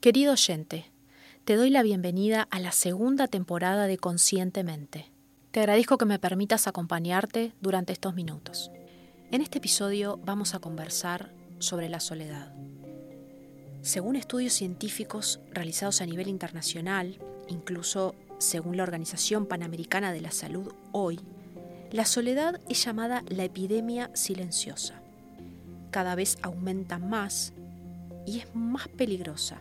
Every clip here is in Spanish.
Querido oyente, te doy la bienvenida a la segunda temporada de Conscientemente. Te agradezco que me permitas acompañarte durante estos minutos. En este episodio vamos a conversar sobre la soledad. Según estudios científicos realizados a nivel internacional, incluso según la Organización Panamericana de la Salud hoy, la soledad es llamada la epidemia silenciosa. Cada vez aumenta más y es más peligrosa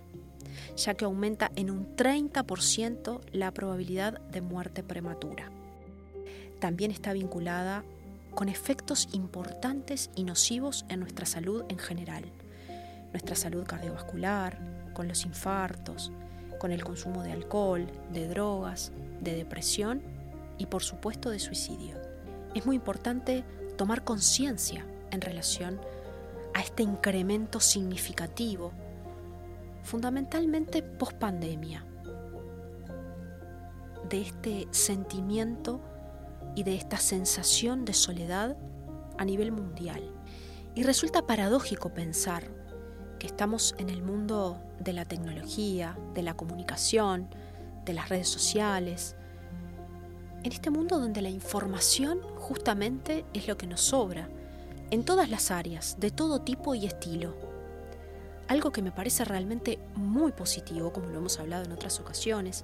ya que aumenta en un 30% la probabilidad de muerte prematura. También está vinculada con efectos importantes y nocivos en nuestra salud en general, nuestra salud cardiovascular, con los infartos, con el consumo de alcohol, de drogas, de depresión y por supuesto de suicidio. Es muy importante tomar conciencia en relación a este incremento significativo fundamentalmente post pandemia, de este sentimiento y de esta sensación de soledad a nivel mundial. Y resulta paradójico pensar que estamos en el mundo de la tecnología, de la comunicación, de las redes sociales, en este mundo donde la información justamente es lo que nos sobra, en todas las áreas, de todo tipo y estilo algo que me parece realmente muy positivo, como lo hemos hablado en otras ocasiones,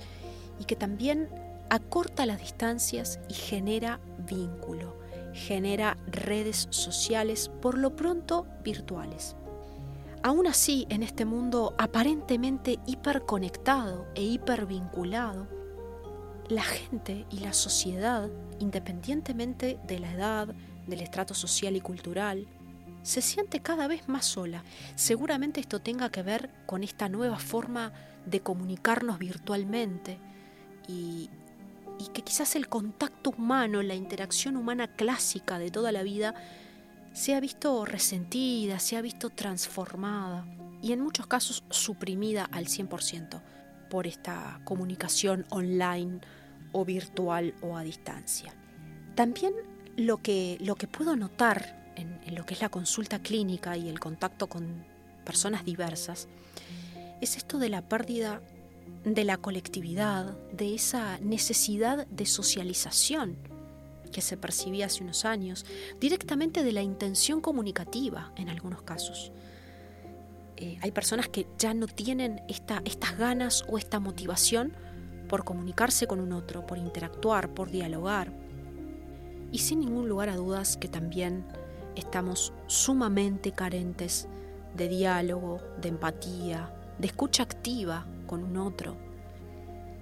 y que también acorta las distancias y genera vínculo, genera redes sociales, por lo pronto virtuales. Aún así, en este mundo aparentemente hiperconectado e hipervinculado, la gente y la sociedad, independientemente de la edad, del estrato social y cultural, se siente cada vez más sola. Seguramente esto tenga que ver con esta nueva forma de comunicarnos virtualmente y, que quizás el contacto humano, la interacción humana clásica de toda la vida, se ha visto resentida, se ha visto transformada y en muchos casos suprimida al 100% por esta comunicación online o virtual o a distancia. También lo que, lo que puedo notar en, lo que es la consulta clínica y el contacto con personas diversas, es esto de la pérdida de la colectividad, de esa necesidad de socialización que se percibía hace unos años, directamente de la intención comunicativa en algunos casos. Eh, hay personas que ya no tienen estas ganas o esta motivación por comunicarse con un otro, por interactuar, por dialogar. Y sin ningún lugar a dudas que también estamos sumamente carentes de diálogo, de empatía, de escucha activa con un otro.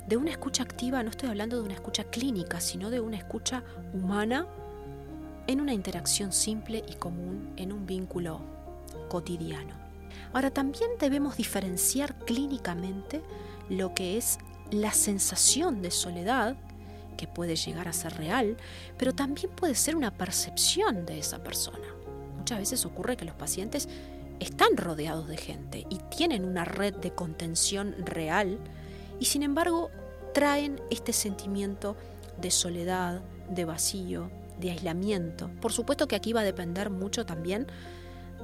De una escucha activa no estoy hablando de una escucha clínica, sino de una escucha humana en una interacción simple y común, en un vínculo cotidiano. Ahora también debemos diferenciar clínicamente lo que es la sensación de soledad que puede llegar a ser real, pero también puede ser una percepción de esa persona. Muchas veces ocurre que los pacientes están rodeados de gente y tienen una red de contención real y sin embargo traen este sentimiento de soledad, de vacío, de aislamiento. Por supuesto que aquí va a depender mucho también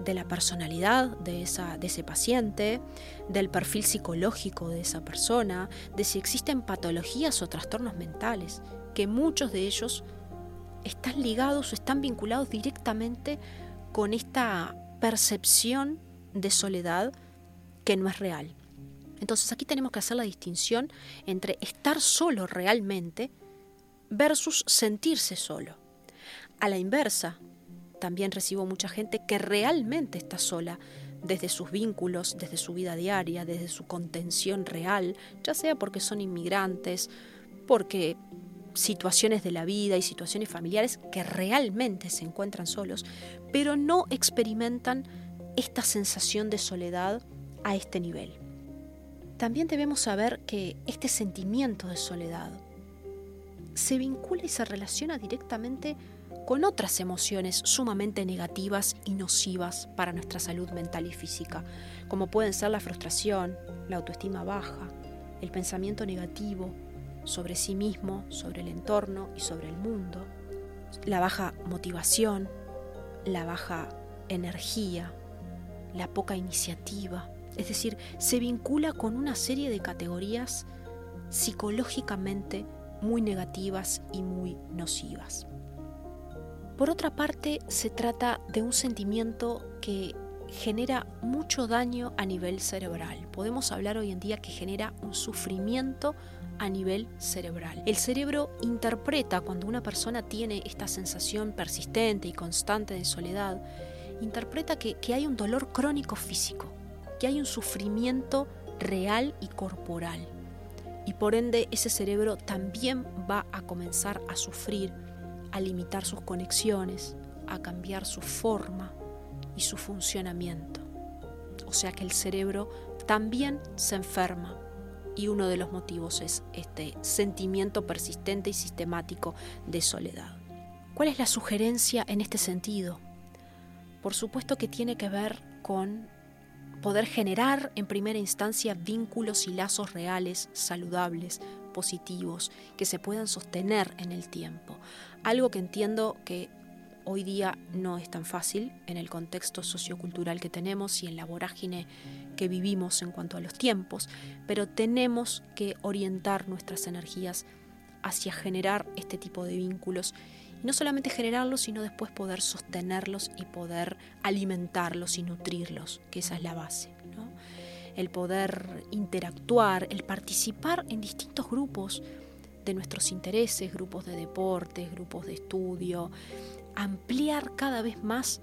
de la personalidad de, esa, de ese paciente, del perfil psicológico de esa persona, de si existen patologías o trastornos mentales, que muchos de ellos están ligados o están vinculados directamente con esta percepción de soledad que no es real. Entonces aquí tenemos que hacer la distinción entre estar solo realmente versus sentirse solo. A la inversa, también recibo mucha gente que realmente está sola desde sus vínculos, desde su vida diaria, desde su contención real, ya sea porque son inmigrantes, porque situaciones de la vida y situaciones familiares que realmente se encuentran solos, pero no experimentan esta sensación de soledad a este nivel. También debemos saber que este sentimiento de soledad se vincula y se relaciona directamente con otras emociones sumamente negativas y nocivas para nuestra salud mental y física, como pueden ser la frustración, la autoestima baja, el pensamiento negativo sobre sí mismo, sobre el entorno y sobre el mundo, la baja motivación, la baja energía, la poca iniciativa, Es decir, se vincula con una serie de categorías psicológicamente muy negativas y muy nocivas. Por otra parte, se trata de un sentimiento que genera mucho daño a nivel cerebral. Podemos hablar hoy en día que genera un sufrimiento a nivel cerebral. El cerebro interpreta cuando una persona tiene esta sensación persistente y constante de soledad, interpreta que, hay un dolor crónico físico, que hay un sufrimiento real y corporal. Y por ende ese cerebro también va a comenzar a sufrir, a limitar sus conexiones, a cambiar su forma y su funcionamiento. O sea que el cerebro también se enferma y uno de los motivos es este sentimiento persistente y sistemático de soledad. ¿Cuál es la sugerencia en este sentido? Por supuesto que tiene que ver con poder generar en primera instancia vínculos y lazos reales, saludables, positivos, que se puedan sostener en el tiempo. Algo que entiendo que hoy día no es tan fácil en el contexto sociocultural que tenemos y en la vorágine que vivimos en cuanto a los tiempos, pero tenemos que orientar nuestras energías hacia generar este tipo de vínculos. No solamente generarlos, sino después poder sostenerlos y poder alimentarlos y nutrirlos, que esa es la base. El poder interactuar, el participar en distintos grupos de nuestros intereses, grupos de deportes, grupos de estudio, ampliar cada vez más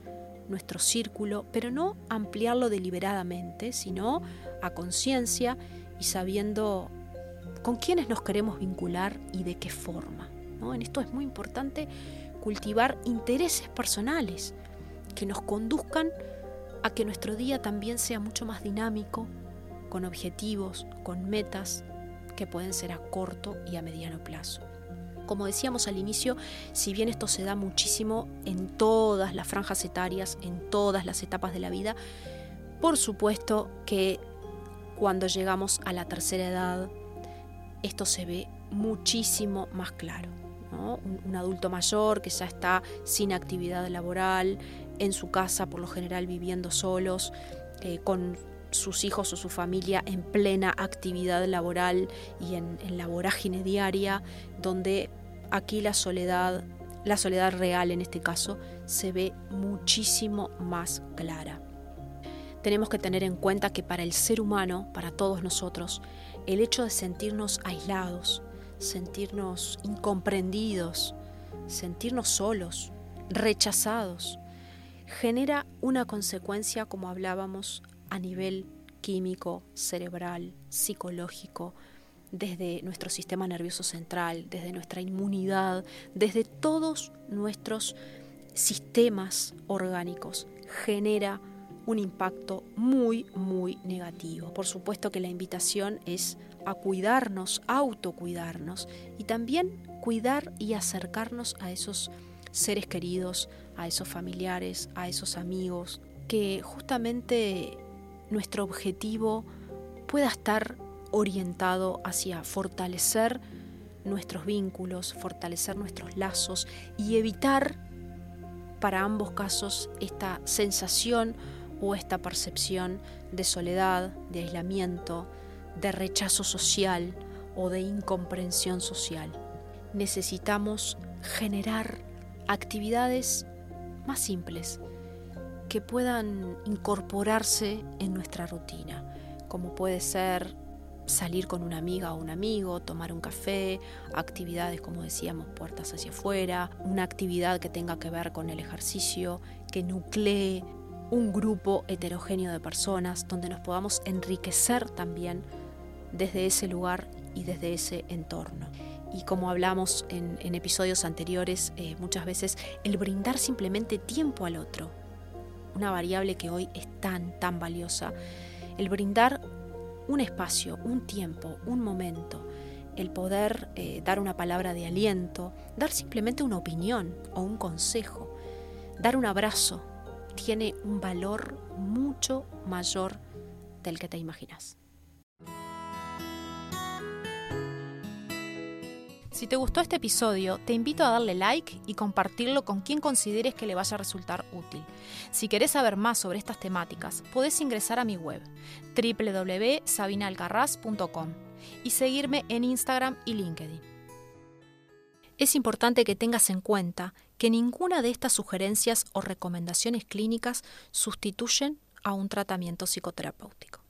nuestro círculo, pero no ampliarlo deliberadamente, sino a conciencia y sabiendo con quiénes nos queremos vincular y de qué forma. En esto es muy importante cultivar intereses personales que nos conduzcan a que nuestro día también sea mucho más dinámico, con objetivos, con metas que pueden ser a corto y a mediano plazo. Como decíamos al inicio, si bien esto se da muchísimo en todas las franjas etarias, en todas las etapas de la vida, por supuesto que cuando llegamos a la tercera edad, esto se ve muchísimo más claro. Un, adulto mayor que ya está sin actividad laboral, en su casa por lo general viviendo solos, eh, con sus hijos o su familia en plena actividad laboral y en, la vorágine diaria, donde aquí la soledad, la soledad real en este caso, se ve muchísimo más clara. Tenemos que tener en cuenta que para el ser humano, para todos nosotros, el hecho de sentirnos aislados, sentirnos incomprendidos, sentirnos solos, rechazados, genera una consecuencia, como hablábamos, a nivel químico, cerebral, psicológico, desde nuestro sistema nervioso central, desde nuestra inmunidad, desde todos nuestros sistemas orgánicos, genera un impacto muy, muy negativo. Por supuesto que la invitación es a cuidarnos, autocuidarnos y también cuidar y acercarnos a esos seres queridos, a esos familiares, a esos amigos, que justamente nuestro objetivo pueda estar orientado hacia fortalecer nuestros vínculos, fortalecer nuestros lazos y evitar para ambos casos esta sensación o esta percepción de soledad, de aislamiento, de rechazo social o de incomprensión social. Necesitamos generar actividades más simples que puedan incorporarse en nuestra rutina, como puede ser salir con una amiga o un amigo, tomar un café, actividades como decíamos, puertas hacia afuera, una actividad que tenga que ver con el ejercicio, que nuclee un grupo heterogéneo de personas donde nos podamos enriquecer también desde ese lugar y desde ese entorno. Y como hablamos en, episodios anteriores, eh, muchas veces el brindar simplemente tiempo al otro, una variable que hoy es tan, tan valiosa, el brindar un espacio, un tiempo, un momento, el poder eh, dar una palabra de aliento, dar simplemente una opinión o un consejo, dar un abrazo, tiene un valor mucho mayor del que te imaginas. Si te gustó este episodio, te invito a darle like y compartirlo con quien consideres que le vaya a resultar útil. Si querés saber más sobre estas temáticas, podés ingresar a mi web www.sabinalcarraz.com y seguirme en Instagram y LinkedIn. Es importante que tengas en cuenta que ninguna de estas sugerencias o recomendaciones clínicas sustituyen a un tratamiento psicoterapéutico.